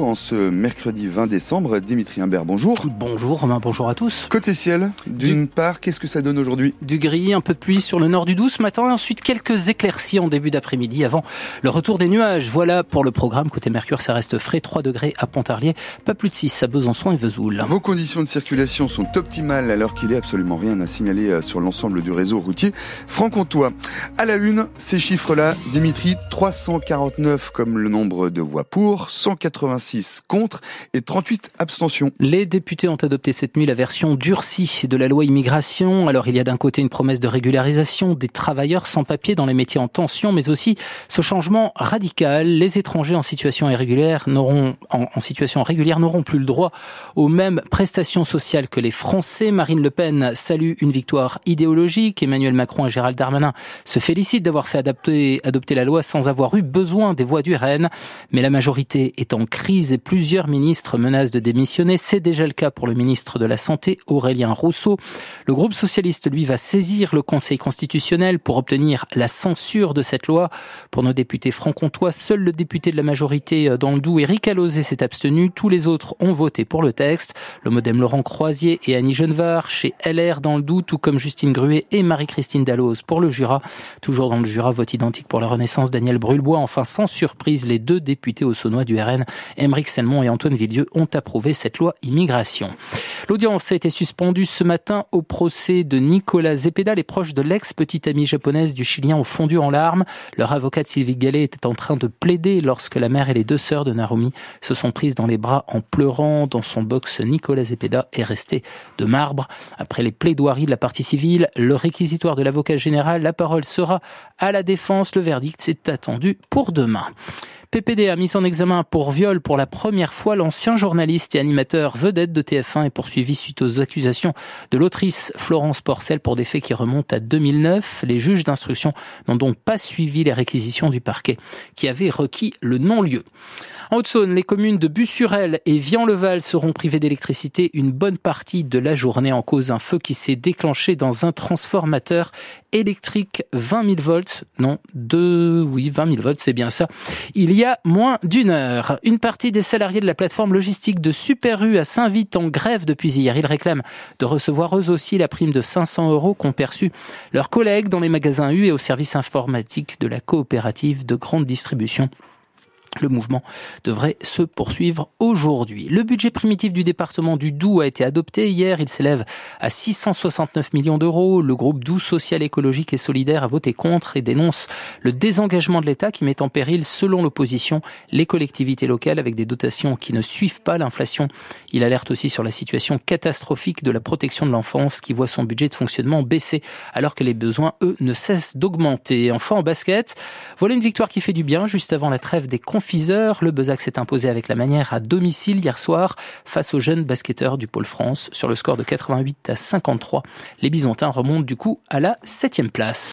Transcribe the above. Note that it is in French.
En ce mercredi 20 décembre, Dimitri Imbert, bonjour. Bonjour Romain, bonjour à tous. Côté ciel, d'une part, qu'est-ce que ça donne aujourd'hui? Du gris, un peu de pluie sur le nord du Doubs ce matin, et ensuite quelques éclaircies en début d'après-midi avant le retour des nuages. Voilà pour le programme. Côté Mercure, ça reste frais, 3 degrés à Pontarlier, pas plus de 6 à Besançon et Vesoul. Vos conditions de circulation sont optimales alors qu'il est absolument rien à signaler euh, sur l'ensemble du réseau routier franc-comtois. À la une, ces chiffres-là, Dimitri, 349 comme le nombre de voix pour, 186 contre et 38 abstentions. Les députés ont adopté cette nuit la version durcie de la loi immigration. Alors il y a d'un côté une promesse de régularisation des travailleurs sans papier dans les métiers en tension, mais aussi ce changement radical. Les étrangers en situation irrégulière n'auront, en, situation régulière n'auront plus le droit aux mêmes prestations sociales que les Français. Marine Le Pen salue une victoire idéologique. Emmanuel Macron et Gérald Darmanin se félicitent d'avoir fait adopter la loi sans avoir eu besoin des voix du RN. Mais la majorité est en crise et plusieurs ministres menacent de démissionner. C'est déjà le cas pour le ministre de la Santé, Aurélien Rousseau. Le groupe socialiste, lui, va saisir le Conseil constitutionnel pour obtenir la censure de cette loi. Pour nos députés franc-comtois, seul le député de la majorité euh, dans le Doubs, Éric Alauzet, s'est abstenu. Tous les autres ont voté pour le texte. Le modem Laurent Croisier et Annie Genevard chez LR dans le Doubs, tout comme Justine Gruet et Marie-Christine Dalloz pour le Jura. Toujours dans le Jura, vote identique pour la Renaissance, Daniel Brulebois. Enfin, sans surprise, les deux députés au Saunois du RN, Émeric Selmon et Antoine Villieu, ont approuvé cette loi immigration. L'audience a été suspendue ce matin au procès de Nicolas Zepeda. Les proches de l'ex-petite amie japonaise du Chilien ont fondu en larmes. Leur avocate Sylvie Gallet était en train de plaider lorsque la mère et les deux sœurs de Narumi se sont prises dans les bras en pleurant. Dans son box, Nicolas Zepeda est resté de marbre. Après les plaidoiries de la partie civile, le réquisitoire de l'avocat général, la parole sera à la défense. Le verdict est attendu pour demain. PPD a mis en examen pour viol pour la première fois l'ancien journaliste et animateur vedette de TF1 est poursuivi suite aux accusations de l'autrice Florence Porcel pour des faits qui remontent à 2009. Les juges d'instruction n'ont donc pas suivi les réquisitions du parquet qui avait requis le non-lieu. En Haute-Saône, les communes de Bussurel et Vian-le-Val seront privées d'électricité une bonne partie de la journée en cause d'un feu qui s'est déclenché dans un transformateur électrique 20 000 volts. Non, de, oui, 20 000 volts, c'est bien ça. Il y a moins d'une heure. Une partie des salariés de la plateforme logistique de Super U à Saint-Vite en grève depuis hier. Ils réclament de recevoir eux aussi la prime de 500 euros qu'ont perçu leurs collègues dans les magasins U et au service informatique de la coopérative de grande distribution. Le mouvement devrait se poursuivre aujourd'hui. Le budget primitif du département du Doubs a été adopté hier. Il s'élève à 669 millions d'euros. Le groupe Doubs Social, Écologique et Solidaire a voté contre et dénonce le désengagement de l'État qui met en péril, selon l'opposition, les collectivités locales avec des dotations qui ne suivent pas l'inflation. Il alerte aussi sur la situation catastrophique de la protection de l'enfance qui voit son budget de fonctionnement baisser alors que les besoins, eux, ne cessent d'augmenter. Enfin, en basket, voilà une victoire qui fait du bien juste avant la trêve des conférences le Bezac s'est imposé avec la manière à domicile hier soir face aux jeunes basketteurs du Pôle France sur le score de 88 à 53. Les Byzantins remontent du coup à la septième place.